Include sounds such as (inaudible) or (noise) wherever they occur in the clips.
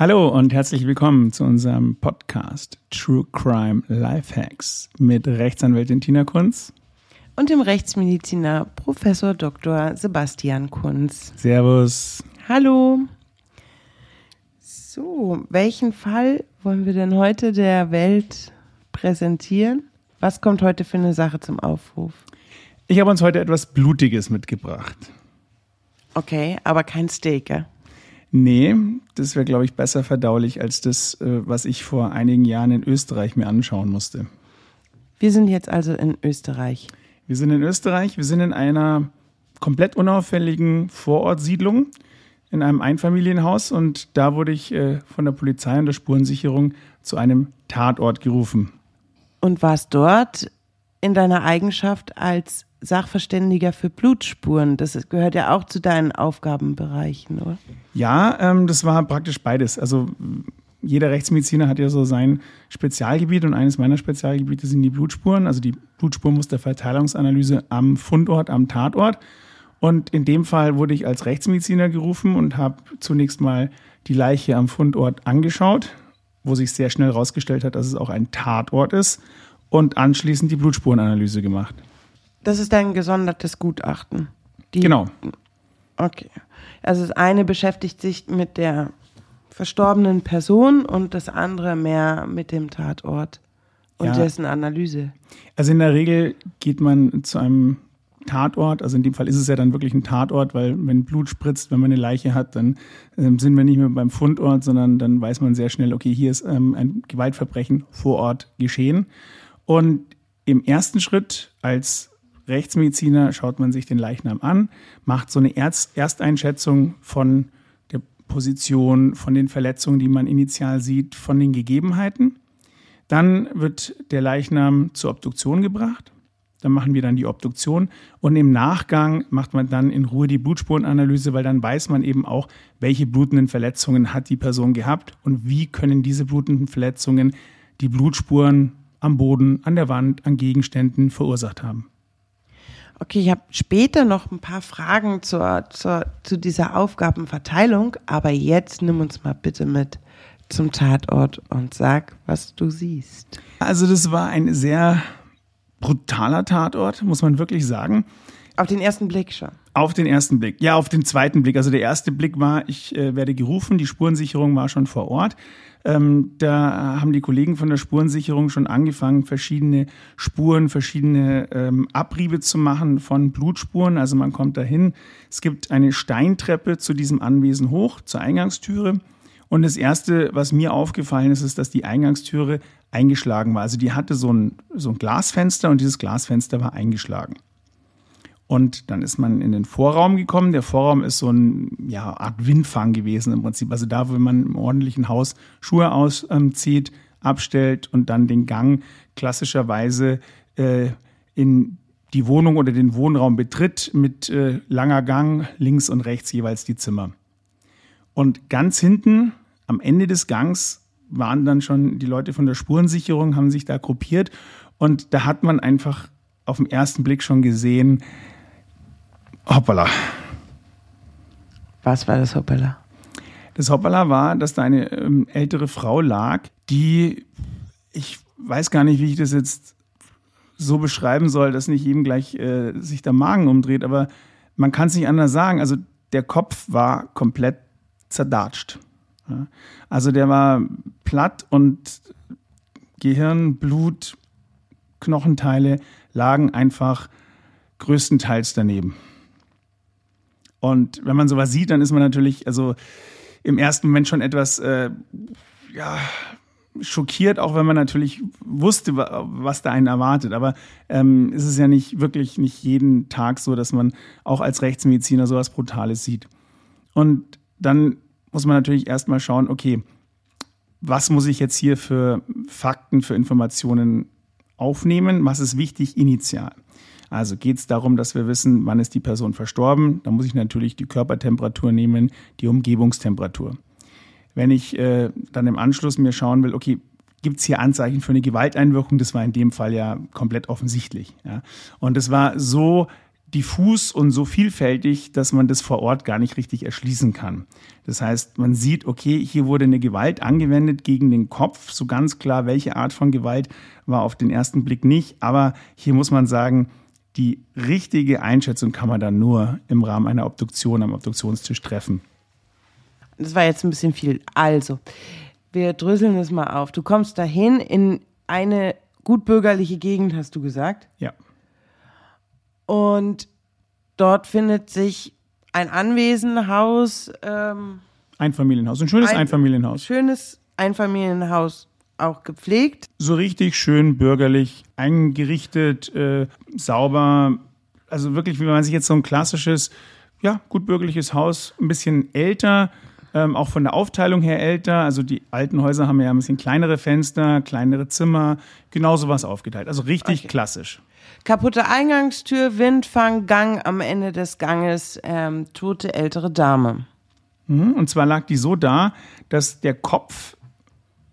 Hallo und herzlich willkommen zu unserem Podcast True Crime Lifehacks mit Rechtsanwältin Tina Kunz und dem Rechtsmediziner Professor Dr. Sebastian Kunz. Servus. Hallo. So, welchen Fall wollen wir denn heute der Welt präsentieren? Was kommt heute für eine Sache zum Aufruf? Ich habe uns heute etwas Blutiges mitgebracht. Okay, aber kein Steak, ja? Nee, das wäre, glaube ich, besser verdaulich als das, äh, was ich vor einigen Jahren in Österreich mir anschauen musste. Wir sind jetzt also in Österreich. Wir sind in Österreich, wir sind in einer komplett unauffälligen Vorortsiedlung, in einem Einfamilienhaus und da wurde ich äh, von der Polizei und der Spurensicherung zu einem Tatort gerufen. Und warst dort in deiner Eigenschaft als Sachverständiger für Blutspuren. Das gehört ja auch zu deinen Aufgabenbereichen, oder? Ja, ähm, das war praktisch beides. Also jeder Rechtsmediziner hat ja so sein Spezialgebiet und eines meiner Spezialgebiete sind die Blutspuren, also die Blutspurmusterverteilungsanalyse am Fundort, am Tatort. Und in dem Fall wurde ich als Rechtsmediziner gerufen und habe zunächst mal die Leiche am Fundort angeschaut, wo sich sehr schnell herausgestellt hat, dass es auch ein Tatort ist und anschließend die Blutspurenanalyse gemacht. Das ist ein gesondertes Gutachten. Die, genau. Okay. Also das eine beschäftigt sich mit der verstorbenen Person und das andere mehr mit dem Tatort und ja. dessen Analyse. Also in der Regel geht man zu einem Tatort, also in dem Fall ist es ja dann wirklich ein Tatort, weil wenn Blut spritzt, wenn man eine Leiche hat, dann ähm, sind wir nicht mehr beim Fundort, sondern dann weiß man sehr schnell, okay, hier ist ähm, ein Gewaltverbrechen vor Ort geschehen. Und im ersten Schritt als Rechtsmediziner schaut man sich den Leichnam an, macht so eine Erst Ersteinschätzung von der Position, von den Verletzungen, die man initial sieht, von den Gegebenheiten. Dann wird der Leichnam zur Obduktion gebracht. Dann machen wir dann die Obduktion und im Nachgang macht man dann in Ruhe die Blutspurenanalyse, weil dann weiß man eben auch, welche blutenden Verletzungen hat die Person gehabt und wie können diese blutenden Verletzungen die Blutspuren am Boden, an der Wand, an Gegenständen verursacht haben. Okay, ich habe später noch ein paar Fragen zur, zur, zu dieser Aufgabenverteilung, aber jetzt nimm uns mal bitte mit zum Tatort und sag, was du siehst. Also das war ein sehr brutaler Tatort, muss man wirklich sagen. Auf den ersten Blick schon. Auf den ersten Blick. Ja, auf den zweiten Blick. Also der erste Blick war, ich äh, werde gerufen, die Spurensicherung war schon vor Ort. Ähm, da haben die Kollegen von der Spurensicherung schon angefangen, verschiedene Spuren, verschiedene ähm, Abriebe zu machen von Blutspuren. Also man kommt dahin. Es gibt eine Steintreppe zu diesem Anwesen hoch, zur Eingangstüre. Und das Erste, was mir aufgefallen ist, ist, dass die Eingangstüre eingeschlagen war. Also die hatte so ein, so ein Glasfenster und dieses Glasfenster war eingeschlagen. Und dann ist man in den Vorraum gekommen. Der Vorraum ist so eine ja, Art Windfang gewesen im Prinzip. Also da, wo man im ordentlichen Haus Schuhe auszieht, abstellt und dann den Gang klassischerweise äh, in die Wohnung oder den Wohnraum betritt mit äh, langer Gang, links und rechts jeweils die Zimmer. Und ganz hinten am Ende des Gangs waren dann schon die Leute von der Spurensicherung, haben sich da gruppiert und da hat man einfach auf den ersten Blick schon gesehen, Hoppala. Was war das Hoppala? Das Hoppala war, dass da eine ähm, ältere Frau lag, die, ich weiß gar nicht, wie ich das jetzt so beschreiben soll, dass nicht jedem gleich äh, sich der Magen umdreht, aber man kann es nicht anders sagen. Also der Kopf war komplett zerdatscht. Ja. Also der war platt und Gehirn, Blut, Knochenteile lagen einfach größtenteils daneben. Und wenn man sowas sieht, dann ist man natürlich, also im ersten Moment schon etwas, äh, ja, schockiert, auch wenn man natürlich wusste, was da einen erwartet. Aber ähm, es ist ja nicht wirklich nicht jeden Tag so, dass man auch als Rechtsmediziner sowas Brutales sieht. Und dann muss man natürlich erstmal schauen, okay, was muss ich jetzt hier für Fakten, für Informationen aufnehmen? Was ist wichtig initial? Also geht es darum, dass wir wissen, wann ist die Person verstorben. Da muss ich natürlich die Körpertemperatur nehmen, die Umgebungstemperatur. Wenn ich äh, dann im Anschluss mir schauen will, okay, gibt es hier Anzeichen für eine Gewalteinwirkung? Das war in dem Fall ja komplett offensichtlich. Ja. Und es war so diffus und so vielfältig, dass man das vor Ort gar nicht richtig erschließen kann. Das heißt, man sieht, okay, hier wurde eine Gewalt angewendet gegen den Kopf. So ganz klar, welche Art von Gewalt war auf den ersten Blick nicht. Aber hier muss man sagen, die richtige Einschätzung kann man dann nur im Rahmen einer Obduktion am Obduktionstisch treffen. Das war jetzt ein bisschen viel. Also, wir dröseln es mal auf. Du kommst dahin in eine gutbürgerliche Gegend, hast du gesagt. Ja. Und dort findet sich ein Anwesenhaus. Ähm, Einfamilienhaus, ein schönes ein Einfamilienhaus. Schönes Einfamilienhaus, auch gepflegt. So richtig schön bürgerlich, eingerichtet, äh, sauber. Also wirklich, wie man sich jetzt so ein klassisches, ja, gut bürgerliches Haus, ein bisschen älter, ähm, auch von der Aufteilung her älter. Also die alten Häuser haben ja ein bisschen kleinere Fenster, kleinere Zimmer, genau sowas aufgeteilt. Also richtig Okay. klassisch. Kaputte Eingangstür, Windfang, Gang am Ende des Ganges, ähm, tote ältere Dame. Mhm. Und zwar lag die so da, dass der Kopf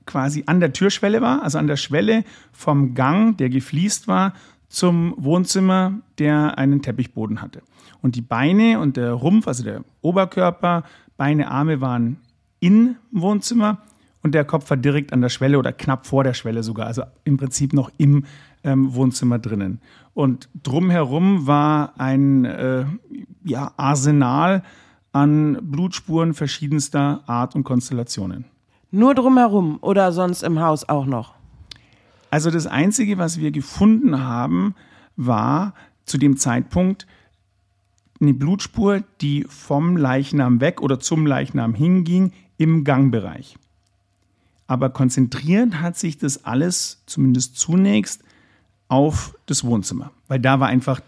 quasi an der Türschwelle war, also an der Schwelle vom Gang, der gefliest war, zum Wohnzimmer, der einen Teppichboden hatte. Und die Beine und der Rumpf, also der Oberkörper, Beine, Arme waren im Wohnzimmer und der Kopf war direkt an der Schwelle oder knapp vor der Schwelle sogar, also im Prinzip noch im ähm, Wohnzimmer drinnen. Und drumherum war ein äh, ja, Arsenal an Blutspuren verschiedenster Art und Konstellationen. Nur drumherum oder sonst im Haus auch noch. Also das Einzige, was wir gefunden haben, war zu dem Zeitpunkt eine Blutspur, die vom Leichnam weg oder zum Leichnam hinging im Gangbereich. Aber konzentriert hat sich das alles zumindest zunächst auf das Wohnzimmer, weil da war einfach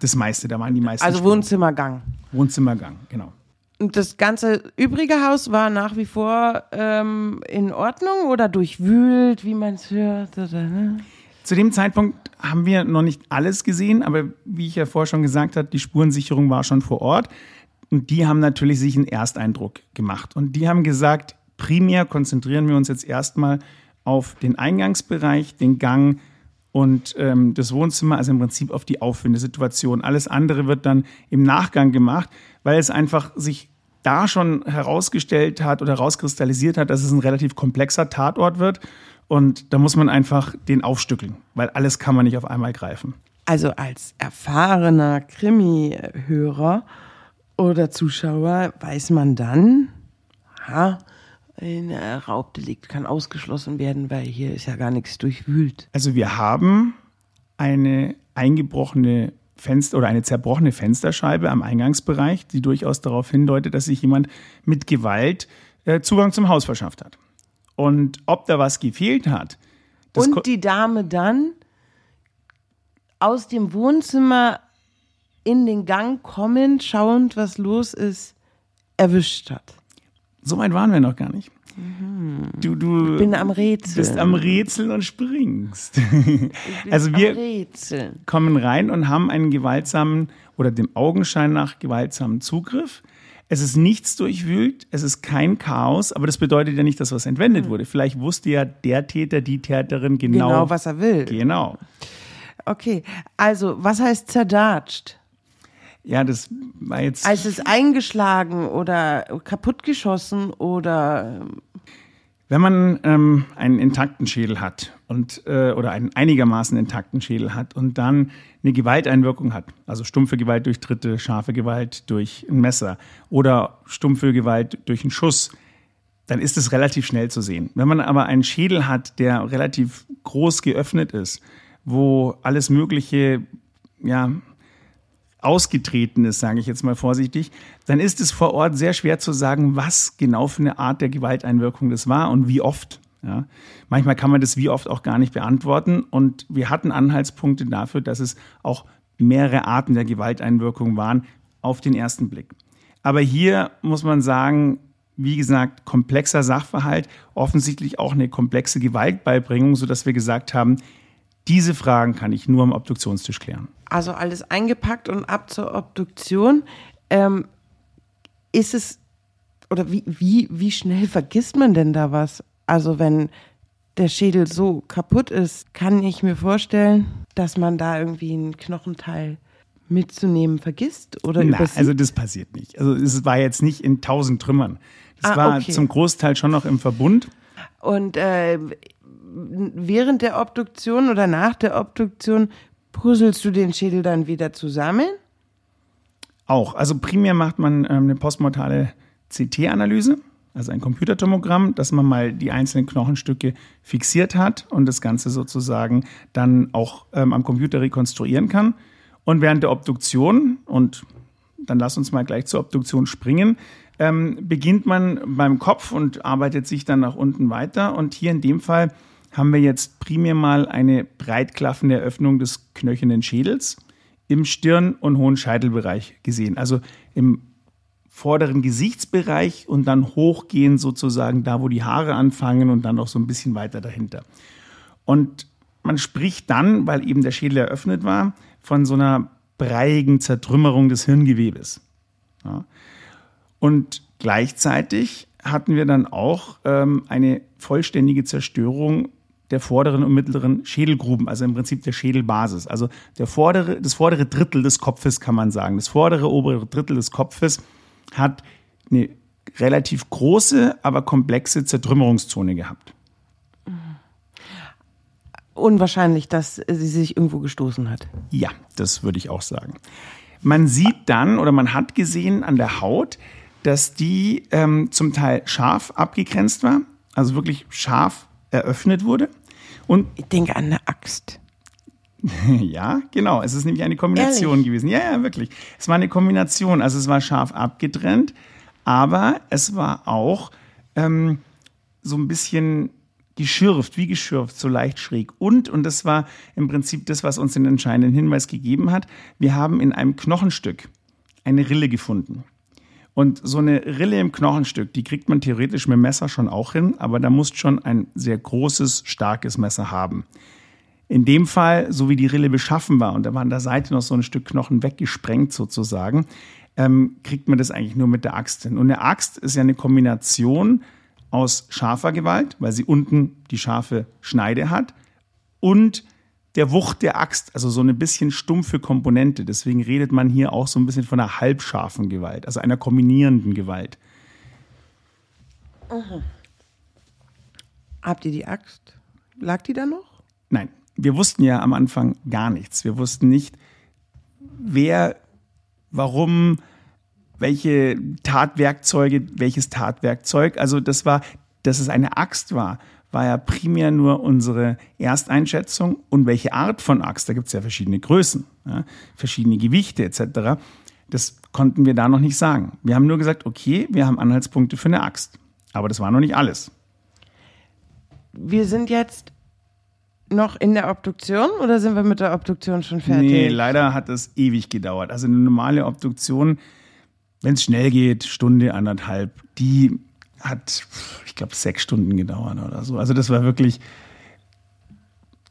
das meiste, da waren die meisten Also Spuren. Wohnzimmergang. Wohnzimmergang, genau. Das ganze übrige Haus war nach wie vor ähm, in Ordnung oder durchwühlt, wie man es hört? Oder, ne? Zu dem Zeitpunkt haben wir noch nicht alles gesehen, aber wie ich ja vorher schon gesagt habe, die Spurensicherung war schon vor Ort. Und die haben natürlich sich einen Ersteindruck gemacht. Und die haben gesagt, primär konzentrieren wir uns jetzt erstmal auf den Eingangsbereich, den Gang und ähm, das Wohnzimmer, also im Prinzip auf die Auffindesituation. Alles andere wird dann im Nachgang gemacht, weil es einfach sich da schon herausgestellt hat oder herauskristallisiert hat, dass es ein relativ komplexer Tatort wird. Und da muss man einfach den aufstückeln, weil alles kann man nicht auf einmal greifen. Also als erfahrener Krimi-Hörer oder Zuschauer weiß man dann, ha, ein Raubdelikt kann ausgeschlossen werden, weil hier ist ja gar nichts durchwühlt. Also wir haben eine eingebrochene Fenster oder eine zerbrochene Fensterscheibe am Eingangsbereich, die durchaus darauf hindeutet, dass sich jemand mit Gewalt äh, Zugang zum Haus verschafft hat. Und ob da was gefehlt hat, Und die Dame dann aus dem Wohnzimmer in den Gang kommend, schauend, was los ist, erwischt hat. So weit waren wir noch gar nicht. Du, du Bin am Rätseln. bist am Rätseln und springst. (laughs) also wir kommen rein und haben einen gewaltsamen oder dem Augenschein nach gewaltsamen Zugriff. Es ist nichts durchwühlt, es ist kein Chaos, aber das bedeutet ja nicht, dass was entwendet wurde. Vielleicht wusste ja der Täter, die Täterin genau, Genau, was er will. Genau. Okay, also was heißt zerdatscht? Ja, das war jetzt. Also es ist eingeschlagen oder kaputtgeschossen oder Wenn man ähm, einen intakten Schädel hat und äh, oder einen einigermaßen intakten Schädel hat und dann eine Gewalteinwirkung hat, also stumpfe Gewalt durch Tritte, scharfe Gewalt durch ein Messer oder stumpfe Gewalt durch einen Schuss, dann ist es relativ schnell zu sehen. Wenn man aber einen Schädel hat, der relativ groß geöffnet ist, wo alles Mögliche, ja, ausgetreten ist, sage ich jetzt mal vorsichtig, dann ist es vor Ort sehr schwer zu sagen, was genau für eine Art der Gewalteinwirkung das war und wie oft. Ja. Manchmal kann man das wie oft auch gar nicht beantworten und wir hatten Anhaltspunkte dafür, dass es auch mehrere Arten der Gewalteinwirkung waren auf den ersten Blick. Aber hier muss man sagen, wie gesagt, komplexer Sachverhalt, offensichtlich auch eine komplexe Gewaltbeibringung, sodass wir gesagt haben, diese Fragen kann ich nur am Obduktionstisch klären. also alles eingepackt und ab zur Obduktion. Ähm, ist es oder wie, wie, wie schnell vergisst man denn da was? Also wenn der Schädel so kaputt ist, kann ich mir vorstellen, dass man da irgendwie ein Knochenteil mitzunehmen vergisst oder Na, übersieht? also das passiert nicht. Also es war jetzt nicht in tausend Trümmern. Das Ah, war okay. zum Großteil schon noch im Verbund. Und äh, während der Obduktion oder nach der Obduktion puzzelst du den Schädel dann wieder zusammen? Auch. Also primär macht man ähm, eine postmortale CT-Analyse, also ein Computertomogramm, dass man mal die einzelnen Knochenstücke fixiert hat und das Ganze sozusagen dann auch ähm, am Computer rekonstruieren kann. Und während der Obduktion, und dann lass uns mal gleich zur Obduktion springen, ähm, beginnt man beim Kopf und arbeitet sich dann nach unten weiter. Und hier in dem Fall haben wir jetzt primär mal eine breitklaffende Eröffnung des knöchernen Schädels im Stirn- und hohen Scheitelbereich gesehen. Also im vorderen Gesichtsbereich und dann hochgehen sozusagen da, wo die Haare anfangen und dann noch so ein bisschen weiter dahinter. Und man spricht dann, weil eben der Schädel eröffnet war, von so einer breiigen Zertrümmerung des Hirngewebes. Ja. Und gleichzeitig hatten wir dann auch ähm, eine vollständige Zerstörung der vorderen und mittleren Schädelgruben, also im Prinzip der Schädelbasis. Also der vordere, das vordere Drittel des Kopfes kann man sagen. Das vordere, obere Drittel des Kopfes hat eine relativ große, aber komplexe Zertrümmerungszone gehabt. Unwahrscheinlich, dass sie sich irgendwo gestoßen hat. Ja, das würde ich auch sagen. Man sieht dann oder man hat gesehen an der Haut, dass die ähm, zum Teil scharf abgegrenzt war, also wirklich scharf eröffnet wurde. Und Ich denke an eine Axt. (laughs) ja, genau, es ist nämlich eine Kombination Ehrlich? gewesen. Ja, ja, wirklich. Es war eine Kombination. Also es war scharf abgetrennt, aber es war auch ähm, so ein bisschen geschürft, wie geschürft, so leicht schräg. Und, und das war im Prinzip das, was uns den entscheidenden Hinweis gegeben hat, wir haben in einem Knochenstück eine Rille gefunden. Und so eine Rille im Knochenstück, die kriegt man theoretisch mit dem Messer schon auch hin, aber da muss schon ein sehr großes, starkes Messer haben. In dem Fall, so wie die Rille beschaffen war, und da war an der Seite noch so ein Stück Knochen weggesprengt sozusagen, ähm, kriegt man das eigentlich nur mit der Axt hin. Und eine Axt ist ja eine Kombination aus scharfer Gewalt, weil sie unten die scharfe Schneide hat, und der Wucht der Axt, also so eine bisschen stumpfe Komponente. Deswegen redet man hier auch so ein bisschen von einer halbscharfen Gewalt, also einer kombinierenden Gewalt. Habt ihr die Axt? Lag die da noch? Nein, wir wussten ja am Anfang gar nichts. Wir wussten nicht, wer, warum, welche Tatwerkzeuge, welches Tatwerkzeug. Also das war, dass es eine Axt war, war ja primär nur unsere Ersteinschätzung und welche Art von Axt. Da gibt es ja verschiedene Größen, ja, verschiedene Gewichte etc. Das konnten wir da noch nicht sagen. Wir haben nur gesagt, okay, wir haben Anhaltspunkte für eine Axt. Aber das war noch nicht alles. Wir sind jetzt noch in der Obduktion oder sind wir mit der Obduktion schon fertig? Nee, leider hat das ewig gedauert. Also eine normale Obduktion, wenn es schnell geht, Stunde, anderthalb, die hat, ich glaube, sechs Stunden gedauert oder so. Also das war wirklich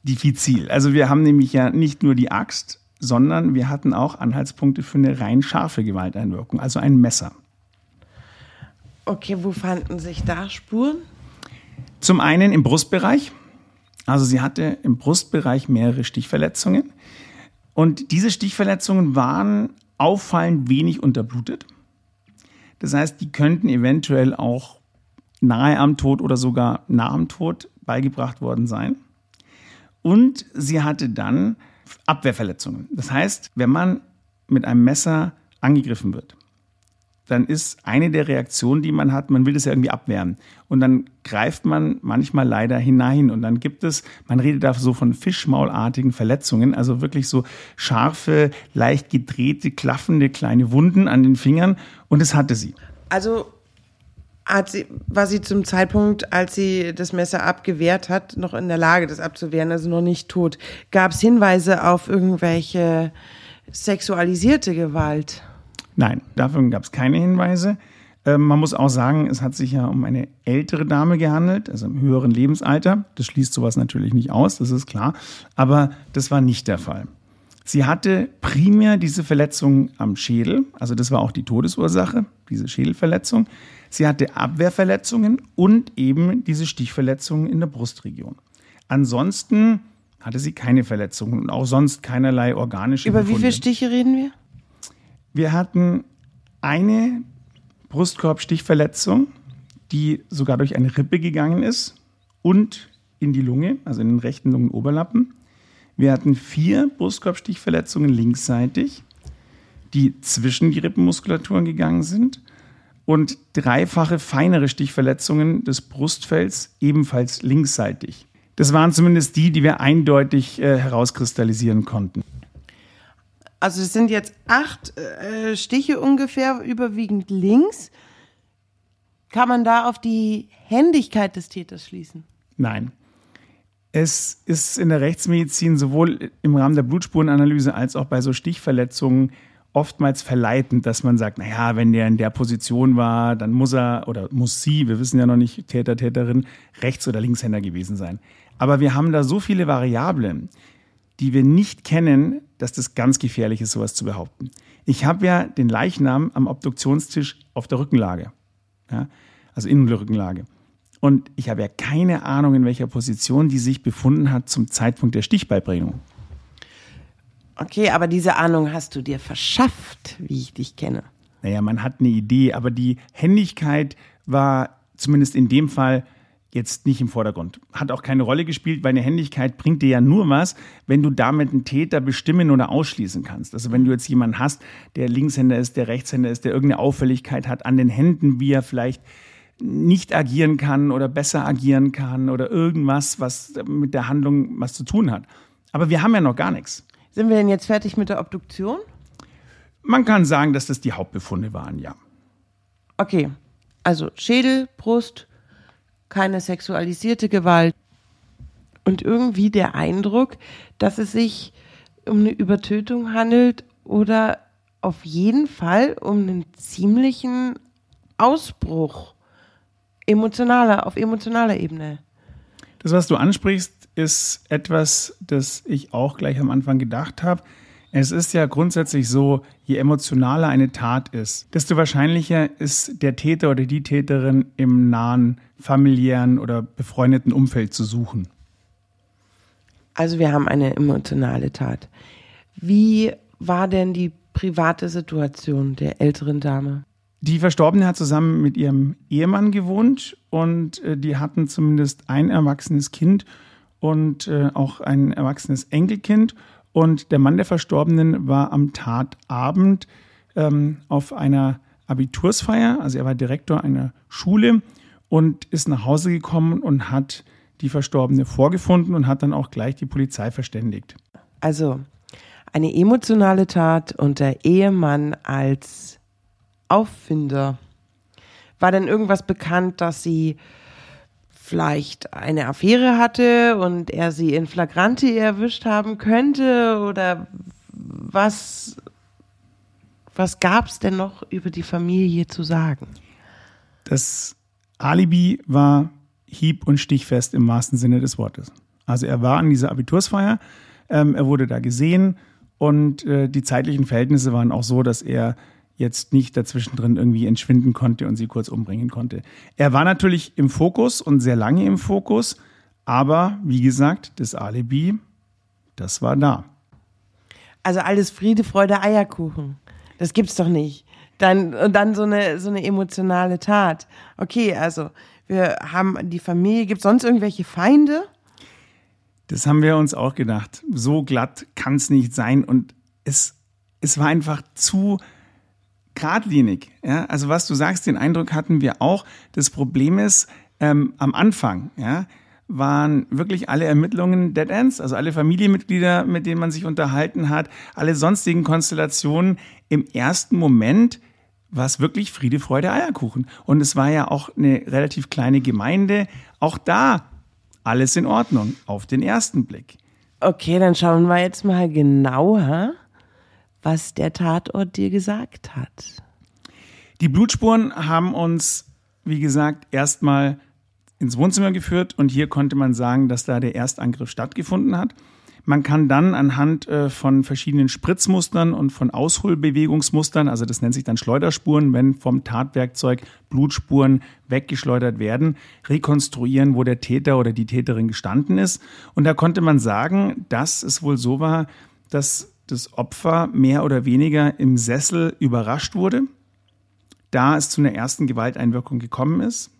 diffizil. Also wir haben nämlich ja nicht nur die Axt, sondern wir hatten auch Anhaltspunkte für eine rein scharfe Gewalteinwirkung, also ein Messer. Okay, wo fanden sich da Spuren? Zum einen im Brustbereich. Also sie hatte im Brustbereich mehrere Stichverletzungen. Und diese Stichverletzungen waren auffallend wenig unterblutet. Das heißt, die könnten eventuell auch nahe am Tod oder sogar nah am Tod beigebracht worden sein. Und sie hatte dann Abwehrverletzungen. Das heißt, wenn man mit einem Messer angegriffen wird, dann ist eine der Reaktionen, die man hat, man will das ja irgendwie abwehren. Und dann greift man manchmal leider hinein. Und dann gibt es, man redet da so von fischmaulartigen Verletzungen, also wirklich so scharfe, leicht gedrehte, klaffende kleine Wunden an den Fingern. Und das hatte sie. Also hat sie, war sie zum Zeitpunkt, als sie das Messer abgewehrt hat, noch in der Lage, das abzuwehren, also noch nicht tot. Gab es Hinweise auf irgendwelche sexualisierte Gewalt? Nein, dafür gab es keine Hinweise. Ähm, man muss auch sagen, es hat sich ja um eine ältere Dame gehandelt, also im höheren Lebensalter. Das schließt sowas natürlich nicht aus, das ist klar. Aber das war nicht der Fall. Sie hatte primär diese Verletzung am Schädel, also das war auch die Todesursache, diese Schädelverletzung. Sie hatte Abwehrverletzungen und eben diese Stichverletzungen in der Brustregion. Ansonsten hatte sie keine Verletzungen und auch sonst keinerlei organische Über Befunde. wie viele Stiche reden wir? Wir hatten eine Brustkorbstichverletzung, die sogar durch eine Rippe gegangen ist und in die Lunge, also in den rechten Lungenoberlappen. Wir hatten vier Brustkorbstichverletzungen linksseitig, die zwischen die Rippenmuskulaturen gegangen sind und dreifache feinere Stichverletzungen des Brustfells ebenfalls linksseitig. Das waren zumindest die, die wir eindeutig äh, herauskristallisieren konnten. Also es sind jetzt acht äh, Stiche ungefähr, überwiegend links. Kann man da auf die Händigkeit des Täters schließen? Nein. Es ist in der Rechtsmedizin sowohl im Rahmen der Blutspurenanalyse als auch bei so Stichverletzungen oftmals verleitend, dass man sagt, naja, wenn der in der Position war, dann muss er oder muss sie, wir wissen ja noch nicht, Täter, Täterin, Rechts- oder Linkshänder gewesen sein. Aber wir haben da so viele Variablen, die wir nicht kennen, dass das ganz gefährlich ist, sowas zu behaupten. Ich habe ja den Leichnam am Obduktionstisch auf der Rückenlage, ja, also Innenrückenlage. Und ich habe ja keine Ahnung, in welcher Position die sich befunden hat zum Zeitpunkt der Stichbeibringung. Okay, aber diese Ahnung hast du dir verschafft, wie ich dich kenne. Naja, man hat eine Idee, aber die Händigkeit war zumindest in dem Fall jetzt nicht im Vordergrund. Hat auch keine Rolle gespielt, weil eine Händigkeit bringt dir ja nur was, wenn du damit einen Täter bestimmen oder ausschließen kannst. Also wenn du jetzt jemanden hast, der Linkshänder ist, der Rechtshänder ist, der irgendeine Auffälligkeit hat an den Händen, wie er vielleicht nicht agieren kann oder besser agieren kann oder irgendwas, was mit der Handlung was zu tun hat. Aber wir haben ja noch gar nichts. Sind wir denn jetzt fertig mit der Obduktion? Man kann sagen, dass das die Hauptbefunde waren, ja. Okay, also Schädel, Brust, keine sexualisierte Gewalt und irgendwie der Eindruck, dass es sich um eine Übertötung handelt oder auf jeden Fall um einen ziemlichen Ausbruch emotionaler, auf emotionaler Ebene. Das, was du ansprichst, ist etwas, das ich auch gleich am Anfang gedacht habe. Es ist ja grundsätzlich so, je emotionaler eine Tat ist, desto wahrscheinlicher ist der Täter oder die Täterin im nahen familiären oder befreundeten Umfeld zu suchen. Also wir haben eine emotionale Tat. Wie war denn die private Situation der älteren Dame? Die Verstorbene hat zusammen mit ihrem Ehemann gewohnt und äh, die hatten zumindest ein erwachsenes Kind und äh, auch ein erwachsenes Enkelkind. Und der Mann der Verstorbenen war am Tatabend ähm, auf einer Abitursfeier, also er war Direktor einer Schule und ist nach Hause gekommen und hat die Verstorbene vorgefunden und hat dann auch gleich die Polizei verständigt. Also eine emotionale Tat und der Ehemann als Auffinder. War denn irgendwas bekannt, dass sie vielleicht eine Affäre hatte und er sie in Flagranti erwischt haben könnte? Oder was, was gab es denn noch über die Familie zu sagen? Das Alibi war hieb- und stichfest im wahrsten Sinne des Wortes. Also er war an dieser Abitursfeier, ähm, er wurde da gesehen und äh, die zeitlichen Verhältnisse waren auch so, dass er jetzt nicht dazwischen drin irgendwie entschwinden konnte und sie kurz umbringen konnte. Er war natürlich im Fokus und sehr lange im Fokus, aber wie gesagt, das Alibi, das war da. Also alles Friede, Freude, Eierkuchen. Das gibt's doch nicht. Dann, und dann so eine, so eine emotionale Tat. Okay, also wir haben die Familie. Gibt sonst irgendwelche Feinde? Das haben wir uns auch gedacht. So glatt kann es nicht sein. Und es, es war einfach zu geradlinig. Ja? Also was du sagst, den Eindruck hatten wir auch. Das Problem ist, ähm, am Anfang, ja, waren wirklich alle Ermittlungen Dead Ends, also alle Familienmitglieder, mit denen man sich unterhalten hat, alle sonstigen Konstellationen. Im ersten Moment war es wirklich Friede, Freude, Eierkuchen. Und es war ja auch eine relativ kleine Gemeinde. Auch da alles in Ordnung, auf den ersten Blick. Okay, dann schauen wir jetzt mal genauer, was der Tatort dir gesagt hat. Die Blutspuren haben uns, wie gesagt, erstmal ins Wohnzimmer geführt und hier konnte man sagen, dass da der Erstangriff stattgefunden hat. Man kann dann anhand äh, von verschiedenen Spritzmustern und von Ausholbewegungsmustern, also das nennt sich dann Schleuderspuren, wenn vom Tatwerkzeug Blutspuren weggeschleudert werden, rekonstruieren, wo der Täter oder die Täterin gestanden ist. Und da konnte man sagen, dass es wohl so war, dass das Opfer mehr oder weniger im Sessel überrascht wurde, da es zu einer ersten Gewalteinwirkung gekommen ist.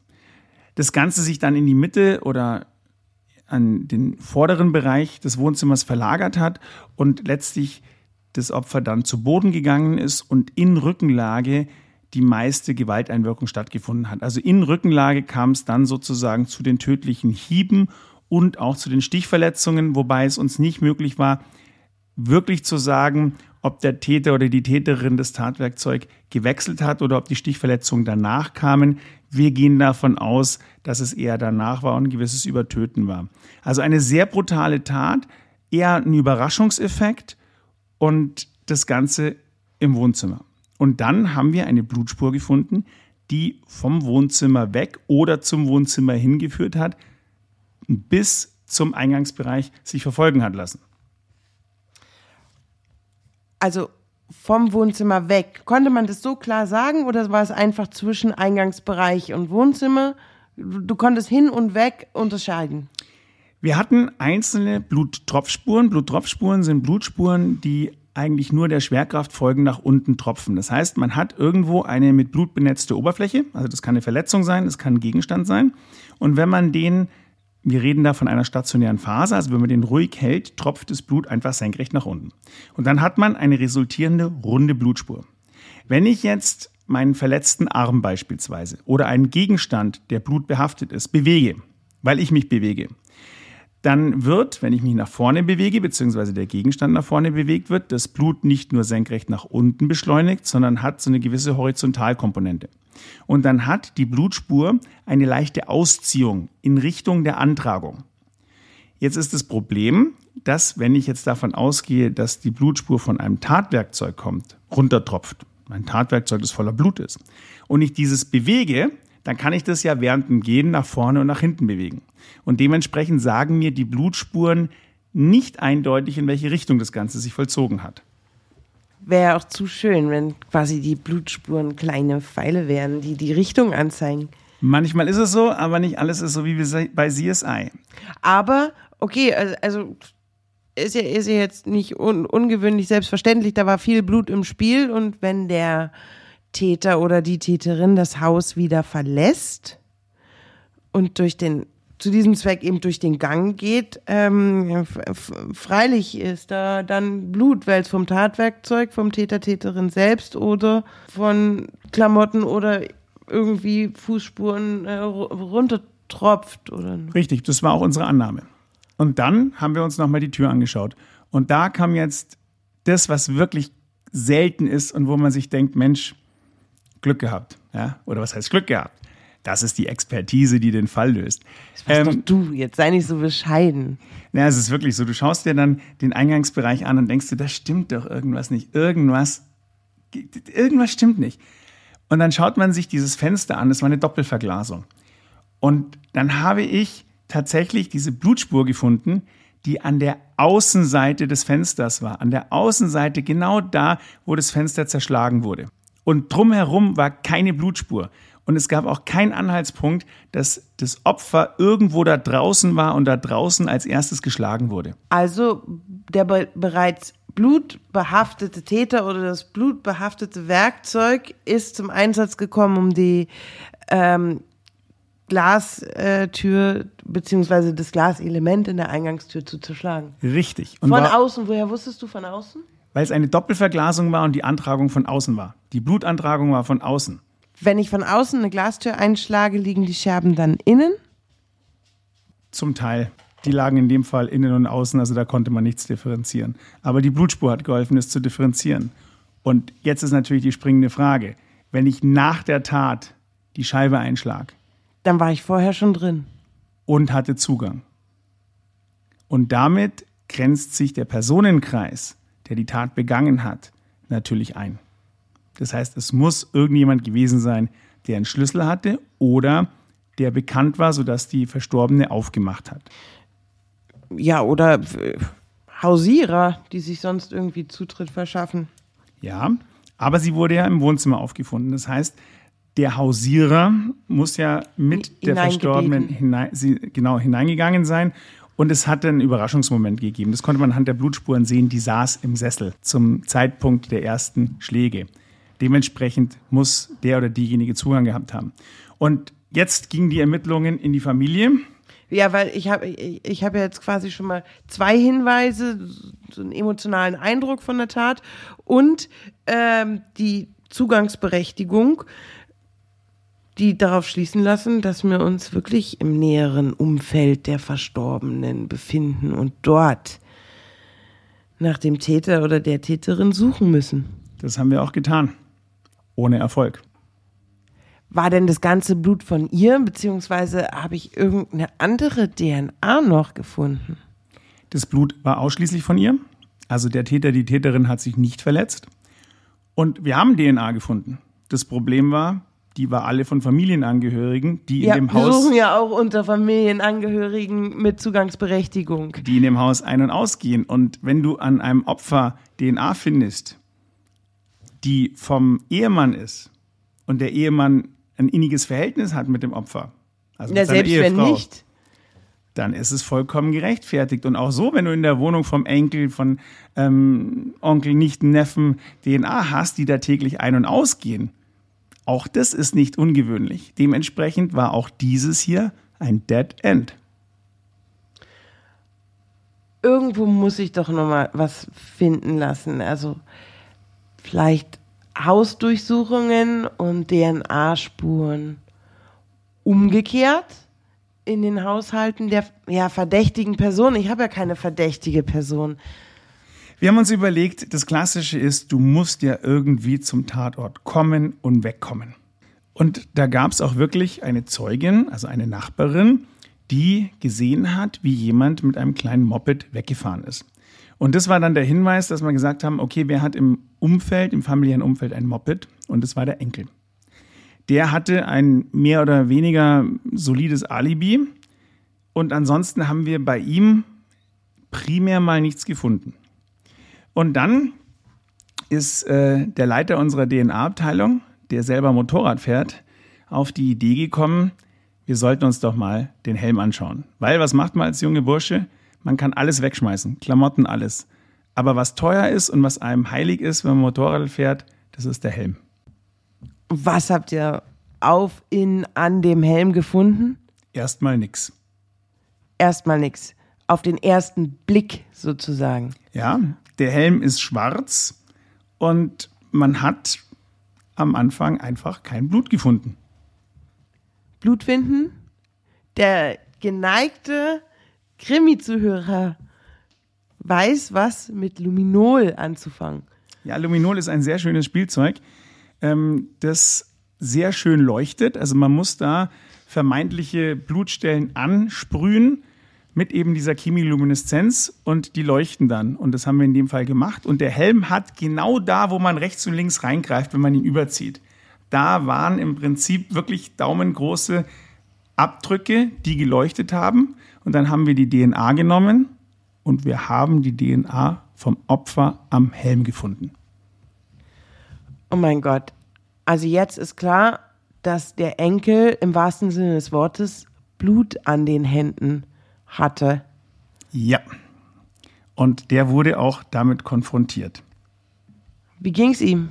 Das Ganze sich dann in die Mitte oder an den vorderen Bereich des Wohnzimmers verlagert hat und letztlich das Opfer dann zu Boden gegangen ist und in Rückenlage die meiste Gewalteinwirkung stattgefunden hat. Also in Rückenlage kam es dann sozusagen zu den tödlichen Hieben und auch zu den Stichverletzungen, wobei es uns nicht möglich war, wirklich zu sagen, ob der Täter oder die Täterin das Tatwerkzeug gewechselt hat oder ob die Stichverletzungen danach kamen. Wir gehen davon aus, dass es eher danach war und ein gewisses Übertöten war. Also eine sehr brutale Tat, eher ein Überraschungseffekt und das Ganze im Wohnzimmer. Und dann haben wir eine Blutspur gefunden, die vom Wohnzimmer weg oder zum Wohnzimmer hingeführt hat, bis zum Eingangsbereich sich verfolgen hat lassen. Also vom Wohnzimmer weg. Konnte man das so klar sagen oder war es einfach zwischen Eingangsbereich und Wohnzimmer? Du konntest hin und weg unterscheiden. Wir hatten einzelne Bluttropfspuren. Bluttropfspuren sind Blutspuren, die eigentlich nur der Schwerkraft folgen nach unten tropfen. Das heißt, man hat irgendwo eine mit Blut benetzte Oberfläche, also das kann eine Verletzung sein, das kann ein Gegenstand sein. Und wenn man den, wir reden da von einer stationären Phase, also wenn man den ruhig hält, tropft das Blut einfach senkrecht nach unten. Und dann hat man eine resultierende runde Blutspur. Wenn ich jetzt meinen verletzten Arm beispielsweise oder einen Gegenstand, der blutbehaftet ist, bewege, weil ich mich bewege, dann wird, wenn ich mich nach vorne bewege, beziehungsweise der Gegenstand nach vorne bewegt wird, das Blut nicht nur senkrecht nach unten beschleunigt, sondern hat so eine gewisse Horizontalkomponente. Und dann hat die Blutspur eine leichte Ausziehung in Richtung der Antragung. Jetzt ist das Problem, dass, wenn ich jetzt davon ausgehe, dass die Blutspur von einem Tatwerkzeug kommt, runtertropft, mein Tatwerkzeug, das voller Blut ist, und ich dieses bewege, dann kann ich das ja während dem Gehen nach vorne und nach hinten bewegen. Und dementsprechend sagen mir die Blutspuren nicht eindeutig, in welche Richtung das Ganze sich vollzogen hat. Wäre auch zu schön, wenn quasi die Blutspuren kleine Pfeile wären, die die Richtung anzeigen. Manchmal ist es so, aber nicht alles ist so wie bei CSI. Aber, okay, also, also ist, ja, ist ja jetzt nicht un, ungewöhnlich selbstverständlich, da war viel Blut im Spiel und wenn der Täter oder die Täterin das Haus wieder verlässt und durch den zu diesem Zweck eben durch den Gang geht, ähm, freilich ist da dann Blut, weil es vom Tatwerkzeug, vom Täter, Täterin selbst oder von Klamotten oder irgendwie Fußspuren äh, runtertropft. Oder Richtig, das war auch unsere Annahme. Und dann haben wir uns nochmal die Tür angeschaut. Und da kam jetzt das, was wirklich selten ist und wo man sich denkt, Mensch, Glück gehabt. Ja? Oder was heißt Glück gehabt? Das ist die Expertise, die den Fall löst. Das ähm, du, jetzt sei nicht so bescheiden. Ja, es ist wirklich so. Du schaust dir dann den Eingangsbereich an und denkst dir, da stimmt doch irgendwas nicht. Irgendwas, irgendwas stimmt nicht. Und dann schaut man sich dieses Fenster an. Das war eine Doppelverglasung. Und dann habe ich tatsächlich diese Blutspur gefunden, die an der Außenseite des Fensters war. An der Außenseite, genau da, wo das Fenster zerschlagen wurde. Und drumherum war keine Blutspur. Und es gab auch keinen Anhaltspunkt, dass das Opfer irgendwo da draußen war und da draußen als erstes geschlagen wurde. Also der be bereits blutbehaftete Täter oder das blutbehaftete Werkzeug ist zum Einsatz gekommen, um die ähm, Glastür beziehungsweise das Glaselement in der Eingangstür zu zerschlagen. Richtig. Und von außen, woher wusstest du von außen? weil es eine Doppelverglasung war und die Antragung von außen war. Die Blutantragung war von außen. Wenn ich von außen eine Glastür einschlage, liegen die Scherben dann innen? Zum Teil. Die lagen in dem Fall innen und außen, also da konnte man nichts differenzieren. Aber die Blutspur hat geholfen, es zu differenzieren. Und jetzt ist natürlich die springende Frage. Wenn ich nach der Tat die Scheibe einschlag. Dann war ich vorher schon drin. Und hatte Zugang. Und damit grenzt sich der Personenkreis der die Tat begangen hat, natürlich ein. Das heißt, es muss irgendjemand gewesen sein, der einen Schlüssel hatte oder der bekannt war, sodass die Verstorbene aufgemacht hat. Ja, oder Hausierer, die sich sonst irgendwie Zutritt verschaffen. Ja, aber sie wurde ja im Wohnzimmer aufgefunden. Das heißt, der Hausierer muss ja mit der Verstorbenen hinein, sie, genau hineingegangen sein. Und es hatte einen Überraschungsmoment gegeben. Das konnte man anhand der Blutspuren sehen. Die saß im Sessel zum Zeitpunkt der ersten Schläge. Dementsprechend muss der oder diejenige Zugang gehabt haben. Und jetzt gingen die Ermittlungen in die Familie. Ja, weil ich habe ich, habe jetzt quasi schon mal zwei Hinweise, so einen emotionalen Eindruck von der Tat und ähm, die Zugangsberechtigung, die darauf schließen lassen, dass wir uns wirklich im näheren Umfeld der Verstorbenen befinden und dort nach dem Täter oder der Täterin suchen müssen. Das haben wir auch getan. Ohne Erfolg. War denn das ganze Blut von ihr, beziehungsweise habe ich irgendeine andere DNA noch gefunden? Das Blut war ausschließlich von ihr. Also der Täter, die Täterin hat sich nicht verletzt. Und wir haben DNA gefunden. Das Problem war, die war alle von Familienangehörigen, die ja, in dem Haus. Wir suchen ja auch unter Familienangehörigen mit Zugangsberechtigung. Die in dem Haus ein- und ausgehen. Und wenn du an einem Opfer DNA findest, die vom Ehemann ist und der Ehemann ein inniges Verhältnis hat mit dem Opfer, also mit seiner selbst Ehefrau, wenn nicht. dann ist es vollkommen gerechtfertigt. Und auch so, wenn du in der Wohnung vom Enkel, von ähm, Onkel, Nichten, Neffen DNA hast, die da täglich ein- und ausgehen, auch das ist nicht ungewöhnlich. Dementsprechend war auch dieses hier ein Dead End. Irgendwo muss ich doch noch mal was finden lassen. Also vielleicht Hausdurchsuchungen und DNA-Spuren umgekehrt in den Haushalten der ja, verdächtigen Person. Ich habe ja keine verdächtige Person. Wir haben uns überlegt, das Klassische ist, du musst ja irgendwie zum Tatort kommen und wegkommen. Und da gab es auch wirklich eine Zeugin, also eine Nachbarin, die gesehen hat, wie jemand mit einem kleinen Moped weggefahren ist. Und das war dann der Hinweis, dass wir gesagt haben, okay, wer hat im Umfeld, im familiären Umfeld ein Moped? Und das war der Enkel. Der hatte ein mehr oder weniger solides Alibi. Und ansonsten haben wir bei ihm primär mal nichts gefunden. Und dann ist äh, der Leiter unserer DNA-Abteilung, der selber Motorrad fährt, auf die Idee gekommen, wir sollten uns doch mal den Helm anschauen. Weil was macht man als junge Bursche? Man kann alles wegschmeißen, Klamotten, alles. Aber was teuer ist und was einem heilig ist, wenn man Motorrad fährt, das ist der Helm. Was habt ihr auf in an dem Helm gefunden? Erstmal nix. Erstmal nix. Auf den ersten Blick sozusagen. Ja, der Helm ist schwarz und man hat am Anfang einfach kein Blut gefunden. Blut finden? Der geneigte Krimi-Zuhörer weiß, was mit Luminol anzufangen. Ja, Luminol ist ein sehr schönes Spielzeug, ähm, das sehr schön leuchtet. Also man muss da vermeintliche Blutstellen ansprühen mit eben dieser Chemilumineszenz und die leuchten dann. Und das haben wir in dem Fall gemacht. Und der Helm hat genau da, wo man rechts und links reingreift, wenn man ihn überzieht. Da waren im Prinzip wirklich daumengroße Abdrücke, die geleuchtet haben. Und dann haben wir die DNA genommen und wir haben die DNA vom Opfer am Helm gefunden. Oh mein Gott. Also jetzt ist klar, dass der Enkel im wahrsten Sinne des Wortes Blut an den Händen hatte. Ja. Und der wurde auch damit konfrontiert. Wie ging's ihm?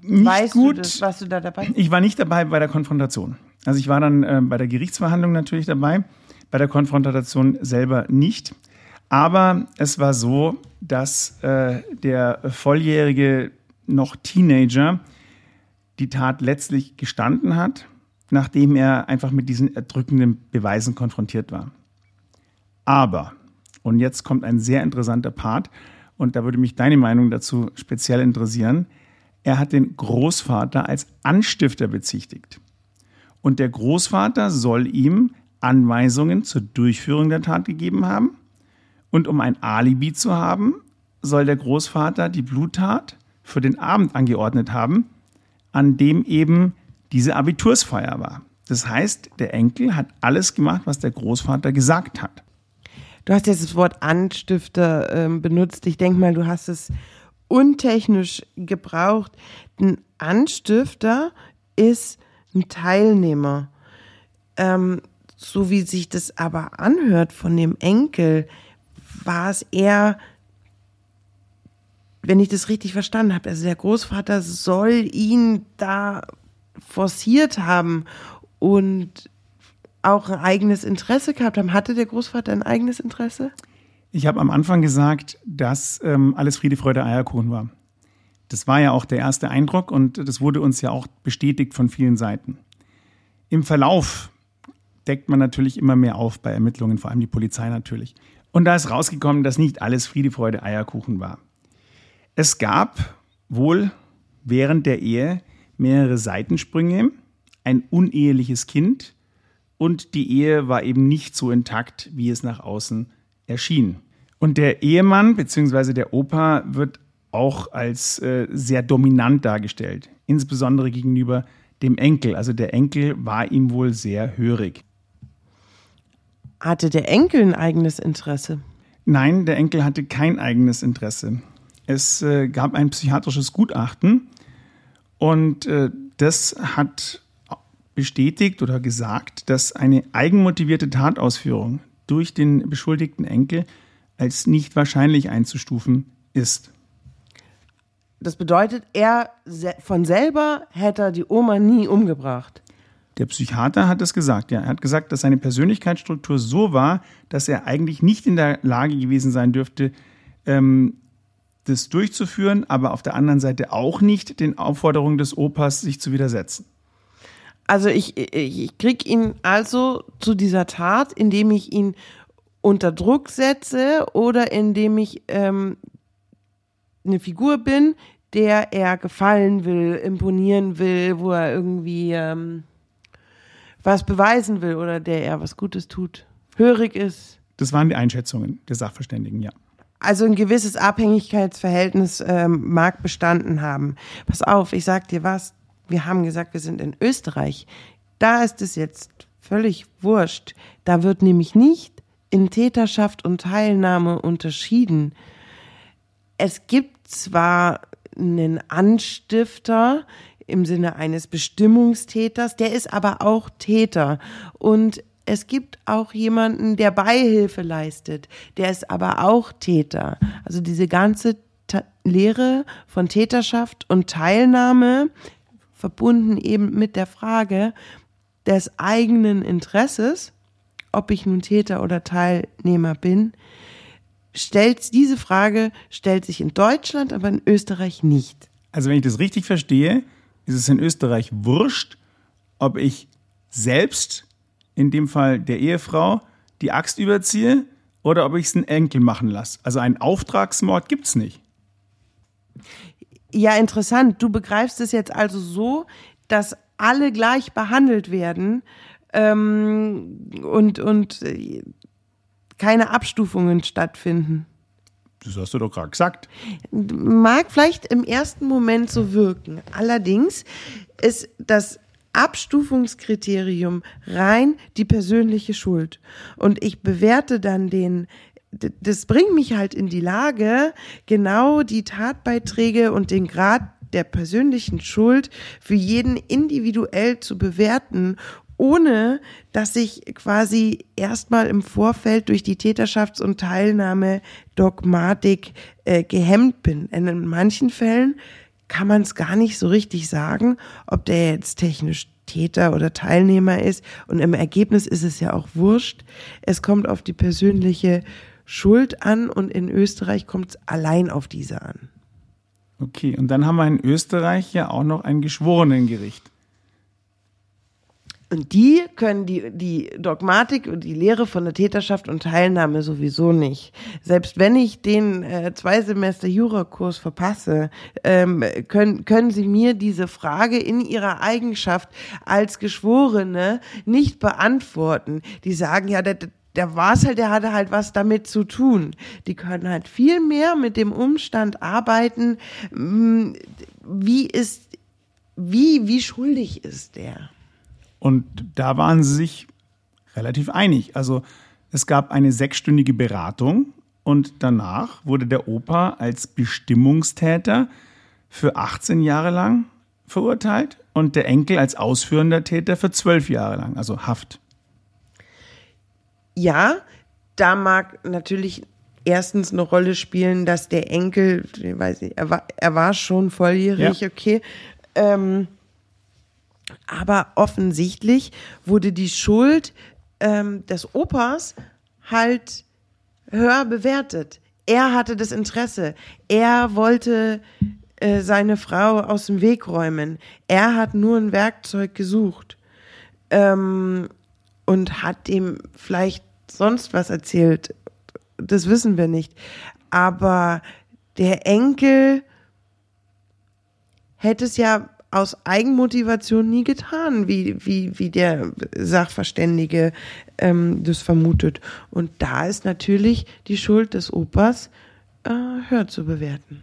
Nicht weißt gut. du das? Warst du da dabei? Ich war nicht dabei bei der Konfrontation. Also ich war dann äh, bei der Gerichtsverhandlung natürlich dabei, bei der Konfrontation selber nicht. Aber es war so, dass äh, der volljährige noch Teenager die Tat letztlich gestanden hat, nachdem er einfach mit diesen erdrückenden Beweisen konfrontiert war. Aber, und jetzt kommt ein sehr interessanter Part, und da würde mich deine Meinung dazu speziell interessieren, er hat den Großvater als Anstifter bezichtigt. Und der Großvater soll ihm Anweisungen zur Durchführung der Tat gegeben haben. Und um ein Alibi zu haben, soll der Großvater die Bluttat für den Abend angeordnet haben, an dem eben diese Abitursfeier war. Das heißt, der Enkel hat alles gemacht, was der Großvater gesagt hat. Du hast jetzt das Wort Anstifter ähm, benutzt. Ich denke mal, du hast es untechnisch gebraucht. Ein Anstifter ist ein Teilnehmer. Ähm, so wie sich das aber anhört von dem Enkel, war es eher, wenn ich das richtig verstanden habe, also der Großvater soll ihn da forciert haben und auch ein eigenes Interesse gehabt haben. Hatte der Großvater ein eigenes Interesse? Ich habe am Anfang gesagt, dass ähm, alles Friede, Freude, Eierkuchen war. Das war ja auch der erste Eindruck und das wurde uns ja auch bestätigt von vielen Seiten. Im Verlauf deckt man natürlich immer mehr auf bei Ermittlungen, vor allem die Polizei natürlich. Und da ist rausgekommen, dass nicht alles Friede, Freude, Eierkuchen war. Es gab wohl während der Ehe mehrere Seitensprünge, ein uneheliches Kind und die Ehe war eben nicht so intakt, wie es nach außen erschien. Und der Ehemann bzw. der Opa wird auch als äh, sehr dominant dargestellt, insbesondere gegenüber dem Enkel. Also der Enkel war ihm wohl sehr hörig. Hatte der Enkel ein eigenes Interesse? Nein, der Enkel hatte kein eigenes Interesse. Es äh, gab ein psychiatrisches Gutachten und äh, das hat bestätigt oder gesagt, dass eine eigenmotivierte Tatausführung durch den beschuldigten Enkel als nicht wahrscheinlich einzustufen ist. Das bedeutet, er von selber hätte die Oma nie umgebracht. Der Psychiater hat das gesagt, ja. Er hat gesagt, dass seine Persönlichkeitsstruktur so war, dass er eigentlich nicht in der Lage gewesen sein dürfte, ähm, das durchzuführen, aber auf der anderen Seite auch nicht den Aufforderungen des Opas sich zu widersetzen. Also ich, ich, ich krieg ihn also zu dieser Tat, indem ich ihn unter Druck setze oder indem ich ähm, eine Figur bin, der er gefallen will, imponieren will, wo er irgendwie ähm, was beweisen will oder der er was Gutes tut, hörig ist. Das waren die Einschätzungen der Sachverständigen, ja. Also ein gewisses Abhängigkeitsverhältnis ähm, mag bestanden haben. Pass auf, ich sag dir was. Wir haben gesagt, wir sind in Österreich. Da ist es jetzt völlig wurscht. Da wird nämlich nicht in Täterschaft und Teilnahme unterschieden. Es gibt zwar einen Anstifter im Sinne eines Bestimmungstäters, der ist aber auch Täter. Und es gibt auch jemanden, der Beihilfe leistet, der ist aber auch Täter. Also diese ganze Ta Lehre von Täterschaft und Teilnahme verbunden eben mit der Frage des eigenen Interesses, ob ich nun Täter oder Teilnehmer bin, stellt diese Frage stellt sich in Deutschland, aber in Österreich nicht. Also wenn ich das richtig verstehe, ist es in Österreich wurscht, ob ich selbst, in dem Fall der Ehefrau, die Axt überziehe oder ob ich es einen Enkel machen lasse. Also einen Auftragsmord gibt es nicht. Ja, interessant. Du begreifst es jetzt also so, dass alle gleich behandelt werden ähm, und, und äh, keine Abstufungen stattfinden. Das hast du doch gerade gesagt. Mag vielleicht im ersten Moment so wirken. Allerdings ist das Abstufungskriterium rein die persönliche Schuld. Und ich bewerte dann den das bringt mich halt in die Lage, genau die Tatbeiträge und den Grad der persönlichen Schuld für jeden individuell zu bewerten, ohne dass ich quasi erstmal im Vorfeld durch die Täterschafts- und Teilnahme-Dogmatik äh, gehemmt bin. in manchen Fällen kann man es gar nicht so richtig sagen, ob der jetzt technisch Täter oder Teilnehmer ist. Und im Ergebnis ist es ja auch wurscht. Es kommt auf die persönliche Schuld an und in Österreich kommt es allein auf diese an. Okay, und dann haben wir in Österreich ja auch noch ein Geschworenengericht. Und die können die, die Dogmatik und die Lehre von der Täterschaft und Teilnahme sowieso nicht. Selbst wenn ich den äh, zwei Semester Jurakurs verpasse, ähm, können, können sie mir diese Frage in ihrer Eigenschaft als Geschworene nicht beantworten. Die sagen, ja, der, der war es halt, der hatte halt was damit zu tun. Die können halt viel mehr mit dem Umstand arbeiten, mm, wie ist, wie, wie schuldig ist der? Und da waren sie sich relativ einig. Also Es gab eine sechsstündige Beratung und danach wurde der Opa als Bestimmungstäter für 18 Jahre lang verurteilt und der Enkel als ausführender Täter für 12 Jahre lang, also Haft. Ja, da mag natürlich erstens eine Rolle spielen, dass der Enkel, ich weiß nicht, er war, er war schon volljährig, ja. okay. Ähm, aber offensichtlich wurde die Schuld ähm, des Opas halt höher bewertet. Er hatte das Interesse. Er wollte äh, seine Frau aus dem Weg räumen. Er hat nur ein Werkzeug gesucht ähm, und hat ihm vielleicht sonst was erzählt. Das wissen wir nicht. Aber der Enkel hätte es ja aus Eigenmotivation nie getan, wie, wie, wie der Sachverständige ähm, das vermutet. Und da ist natürlich die Schuld des Opas äh, höher zu bewerten.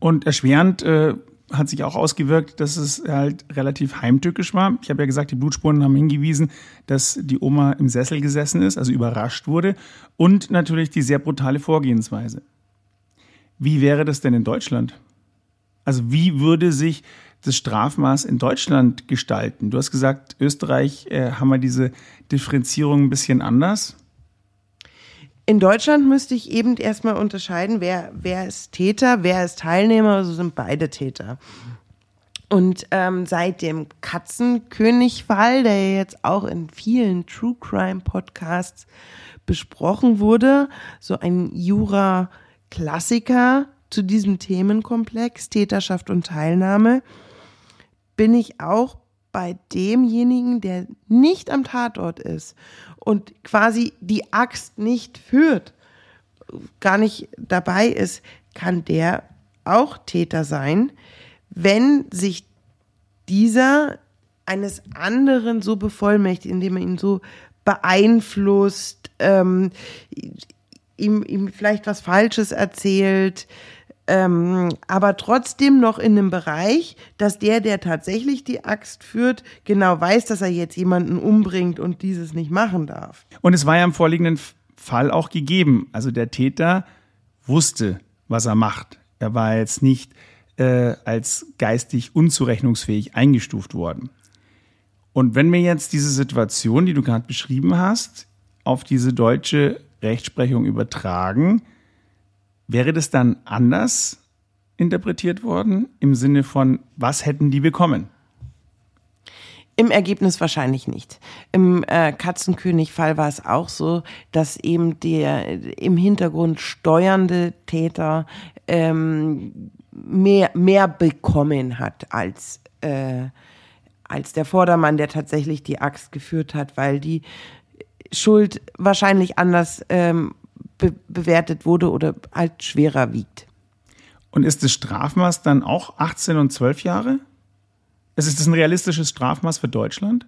Und erschwerend äh, hat sich auch ausgewirkt, dass es halt relativ heimtückisch war. Ich habe ja gesagt, die Blutspuren haben hingewiesen, dass die Oma im Sessel gesessen ist, also überrascht wurde. Und natürlich die sehr brutale Vorgehensweise. Wie wäre das denn in Deutschland? Also wie würde sich das Strafmaß in Deutschland gestalten? Du hast gesagt, Österreich äh, haben wir diese Differenzierung ein bisschen anders. In Deutschland müsste ich eben erstmal unterscheiden, wer, wer ist Täter, wer ist Teilnehmer, also sind beide Täter. Und ähm, seit dem Katzenkönig-Fall, der jetzt auch in vielen True Crime Podcasts besprochen wurde, so ein Jura-Klassiker zu diesem Themenkomplex, Täterschaft und Teilnahme, bin ich auch bei demjenigen, der nicht am Tatort ist und quasi die Axt nicht führt, gar nicht dabei ist, kann der auch Täter sein, wenn sich dieser eines anderen so bevollmächtigt, indem er ihn so beeinflusst, ähm, ihm, ihm vielleicht was Falsches erzählt, ähm, aber trotzdem noch in einem Bereich, dass der, der tatsächlich die Axt führt, genau weiß, dass er jetzt jemanden umbringt und dieses nicht machen darf. Und es war ja im vorliegenden Fall auch gegeben. Also der Täter wusste, was er macht. Er war jetzt nicht äh, als geistig unzurechnungsfähig eingestuft worden. Und wenn wir jetzt diese Situation, die du gerade beschrieben hast, auf diese deutsche Rechtsprechung übertragen, Wäre das dann anders interpretiert worden im Sinne von, was hätten die bekommen? Im Ergebnis wahrscheinlich nicht. Im äh, Katzenkönig-Fall war es auch so, dass eben der im Hintergrund steuernde Täter ähm, mehr, mehr bekommen hat als, äh, als der Vordermann, der tatsächlich die Axt geführt hat, weil die Schuld wahrscheinlich anders ähm, be bewertet wurde oder halt schwerer wiegt. Und ist das Strafmaß dann auch 18 und 12 Jahre? Ist das ein realistisches Strafmaß für Deutschland?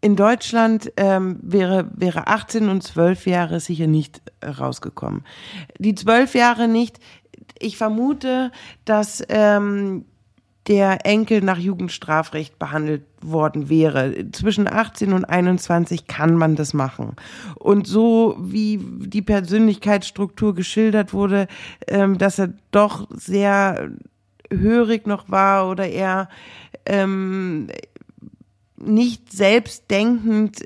In Deutschland ähm, wäre, wäre 18 und 12 Jahre sicher nicht rausgekommen. Die 12 Jahre nicht. Ich vermute, dass ähm, der Enkel nach Jugendstrafrecht behandelt worden wäre. Zwischen 18 und 21 kann man das machen. Und so wie die Persönlichkeitsstruktur geschildert wurde, ähm, dass er doch sehr hörig noch war oder er ähm, nicht selbstdenkend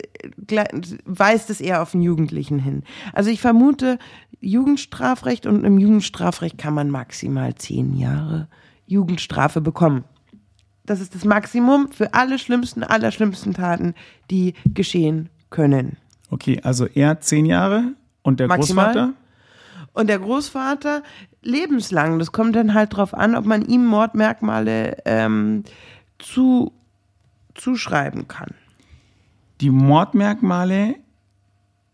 weist es eher auf den Jugendlichen hin. Also ich vermute, Jugendstrafrecht und im Jugendstrafrecht kann man maximal zehn Jahre Jugendstrafe bekommen. Das ist das Maximum für alle schlimmsten, allerschlimmsten Taten, die geschehen können. Okay, also er zehn Jahre und der Maximal. Großvater? Und der Großvater lebenslang. Das kommt dann halt drauf an, ob man ihm Mordmerkmale ähm, zu, zuschreiben kann. Die Mordmerkmale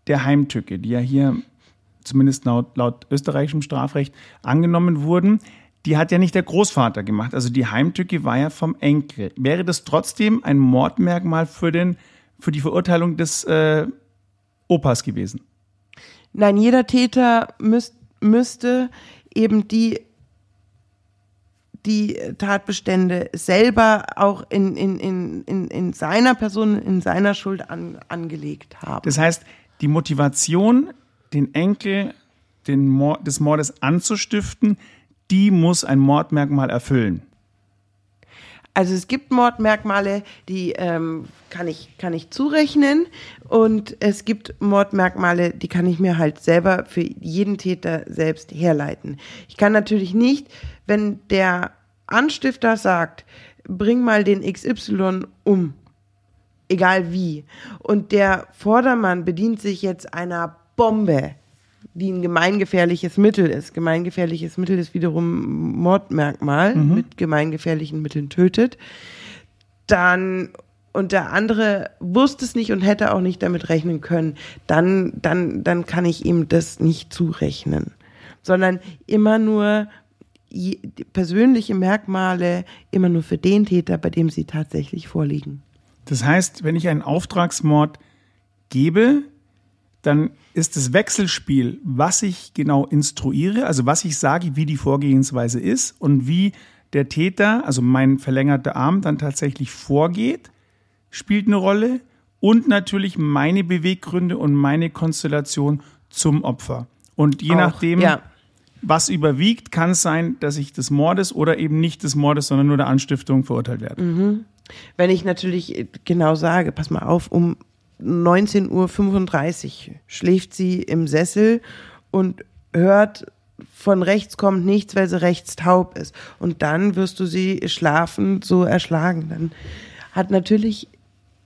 der Heimtücke, die ja hier zumindest laut, laut österreichischem Strafrecht angenommen wurden, die hat ja nicht der Großvater gemacht. Also die Heimtücke war ja vom Enkel. Wäre das trotzdem ein Mordmerkmal für, den, für die Verurteilung des äh, Opas gewesen? Nein, jeder Täter müsst, müsste eben die die Tatbestände selber auch in, in, in, in, in seiner Person, in seiner Schuld an, angelegt haben. Das heißt, die Motivation, den Enkel den Mord, des Mordes anzustiften, die muss ein Mordmerkmal erfüllen. Also es gibt Mordmerkmale, die ähm, kann, ich, kann ich zurechnen und es gibt Mordmerkmale, die kann ich mir halt selber für jeden Täter selbst herleiten. Ich kann natürlich nicht, wenn der Anstifter sagt, bring mal den XY um, egal wie, und der Vordermann bedient sich jetzt einer Bombe, die ein gemeingefährliches Mittel ist. Gemeingefährliches Mittel ist wiederum Mordmerkmal, mhm. mit gemeingefährlichen Mitteln tötet. Dann und der andere wusste es nicht und hätte auch nicht damit rechnen können, dann, dann, dann kann ich ihm das nicht zurechnen. Sondern immer nur persönliche Merkmale, immer nur für den Täter, bei dem sie tatsächlich vorliegen. Das heißt, wenn ich einen Auftragsmord gebe, dann ist das Wechselspiel, was ich genau instruiere, also was ich sage, wie die Vorgehensweise ist und wie der Täter, also mein verlängerter Arm, dann tatsächlich vorgeht, spielt eine Rolle und natürlich meine Beweggründe und meine Konstellation zum Opfer. Und je Auch, nachdem, ja. was überwiegt, kann es sein, dass ich des Mordes oder eben nicht des Mordes, sondern nur der Anstiftung verurteilt werde. Mhm. Wenn ich natürlich genau sage, pass mal auf, um 19.35 Uhr schläft sie im Sessel und hört, von rechts kommt nichts, weil sie rechts taub ist. Und dann wirst du sie schlafen so erschlagen. Dann hat natürlich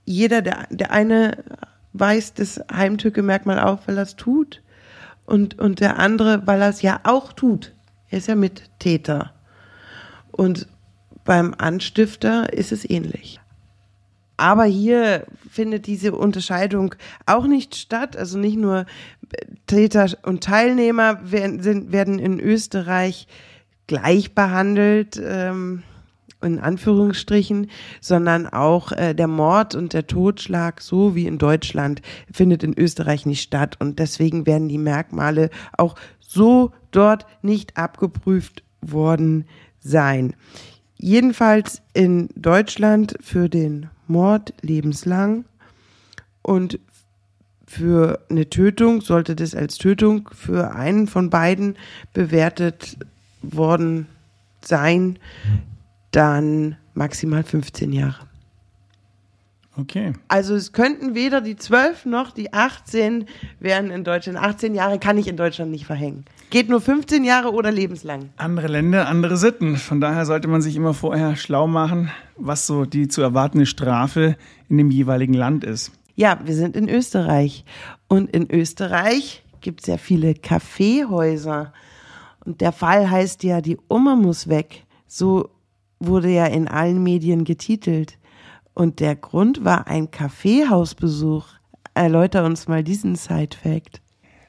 jeder, der, der eine weist das Heimtücke-Merkmal auf, weil er es tut. Und, und der andere, weil er es ja auch tut. Er ist ja Mittäter. Und beim Anstifter ist es ähnlich. Aber hier findet diese Unterscheidung auch nicht statt. Also nicht nur Täter und Teilnehmer werden, in Österreich gleich behandelt, ähm, in Anführungsstrichen, sondern auch äh, der Mord und der Totschlag, so wie in Deutschland, findet in Österreich nicht statt. Und deswegen werden die Merkmale auch so dort nicht abgeprüft worden sein. Jedenfalls in Deutschland für den Mord lebenslang und für eine Tötung sollte das als Tötung für einen von beiden bewertet worden sein, dann maximal 15 Jahre. Okay. Also es könnten weder die 12 noch die 18 werden in Deutschland. 18 Jahre kann ich in Deutschland nicht verhängen. Geht nur 15 Jahre oder lebenslang. Andere Länder, andere Sitten. Von daher sollte man sich immer vorher schlau machen, was so die zu erwartende Strafe in dem jeweiligen Land ist. Ja, wir sind in Österreich. Und in Österreich gibt es ja viele Kaffeehäuser. Und der Fall heißt ja, die Oma muss weg. So wurde ja in allen Medien getitelt. Und der Grund war ein Kaffeehausbesuch. Erläuter uns mal diesen Side-Fact.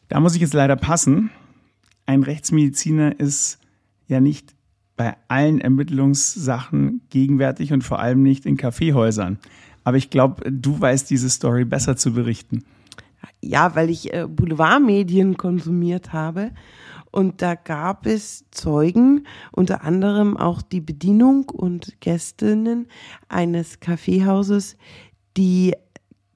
Da muss ich jetzt leider passen. Ein Rechtsmediziner ist ja nicht bei allen Ermittlungssachen gegenwärtig und vor allem nicht in Kaffeehäusern. Aber ich glaube, du weißt diese Story besser zu berichten. Ja, weil ich äh, Boulevardmedien konsumiert habe und da gab es Zeugen, unter anderem auch die Bedienung und Gästinnen eines Kaffeehauses, die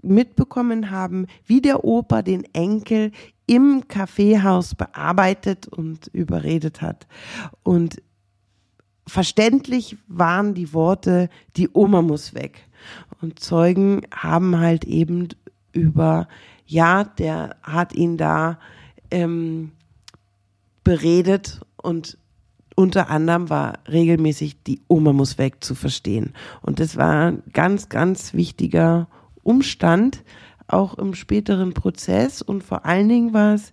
mitbekommen haben, wie der Opa den Enkel im Kaffeehaus bearbeitet und überredet hat. Und verständlich waren die Worte, die Oma muss weg. Und Zeugen haben halt eben über, ja, der hat ihn da ähm, beredet und unter anderem war regelmäßig die Oma muss weg zu verstehen. Und das war ein ganz, ganz wichtiger Umstand, auch im späteren Prozess. Und vor allen Dingen war es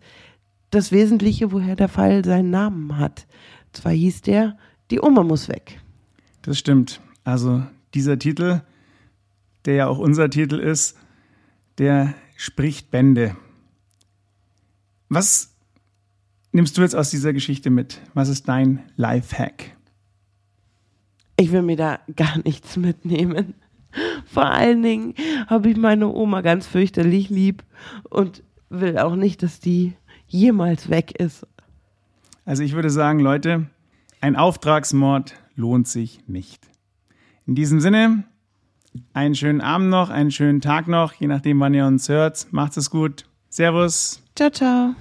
das Wesentliche, woher der Fall seinen Namen hat. Zwar hieß der, die Oma muss weg. Das stimmt. Also dieser Titel, der ja auch unser Titel ist, der spricht Bände. Was nimmst du jetzt aus dieser Geschichte mit? Was ist dein Lifehack? Ich will mir da (laughs) gar nichts mitnehmen. Vor allen Dingen habe ich meine Oma ganz fürchterlich lieb und will auch nicht, dass die jemals weg ist. Also ich würde sagen, Leute, ein Auftragsmord lohnt sich nicht. In diesem Sinne, einen schönen Abend noch, einen schönen Tag noch, je nachdem, wann ihr uns hört. Macht es gut. Servus. Ciao, ciao.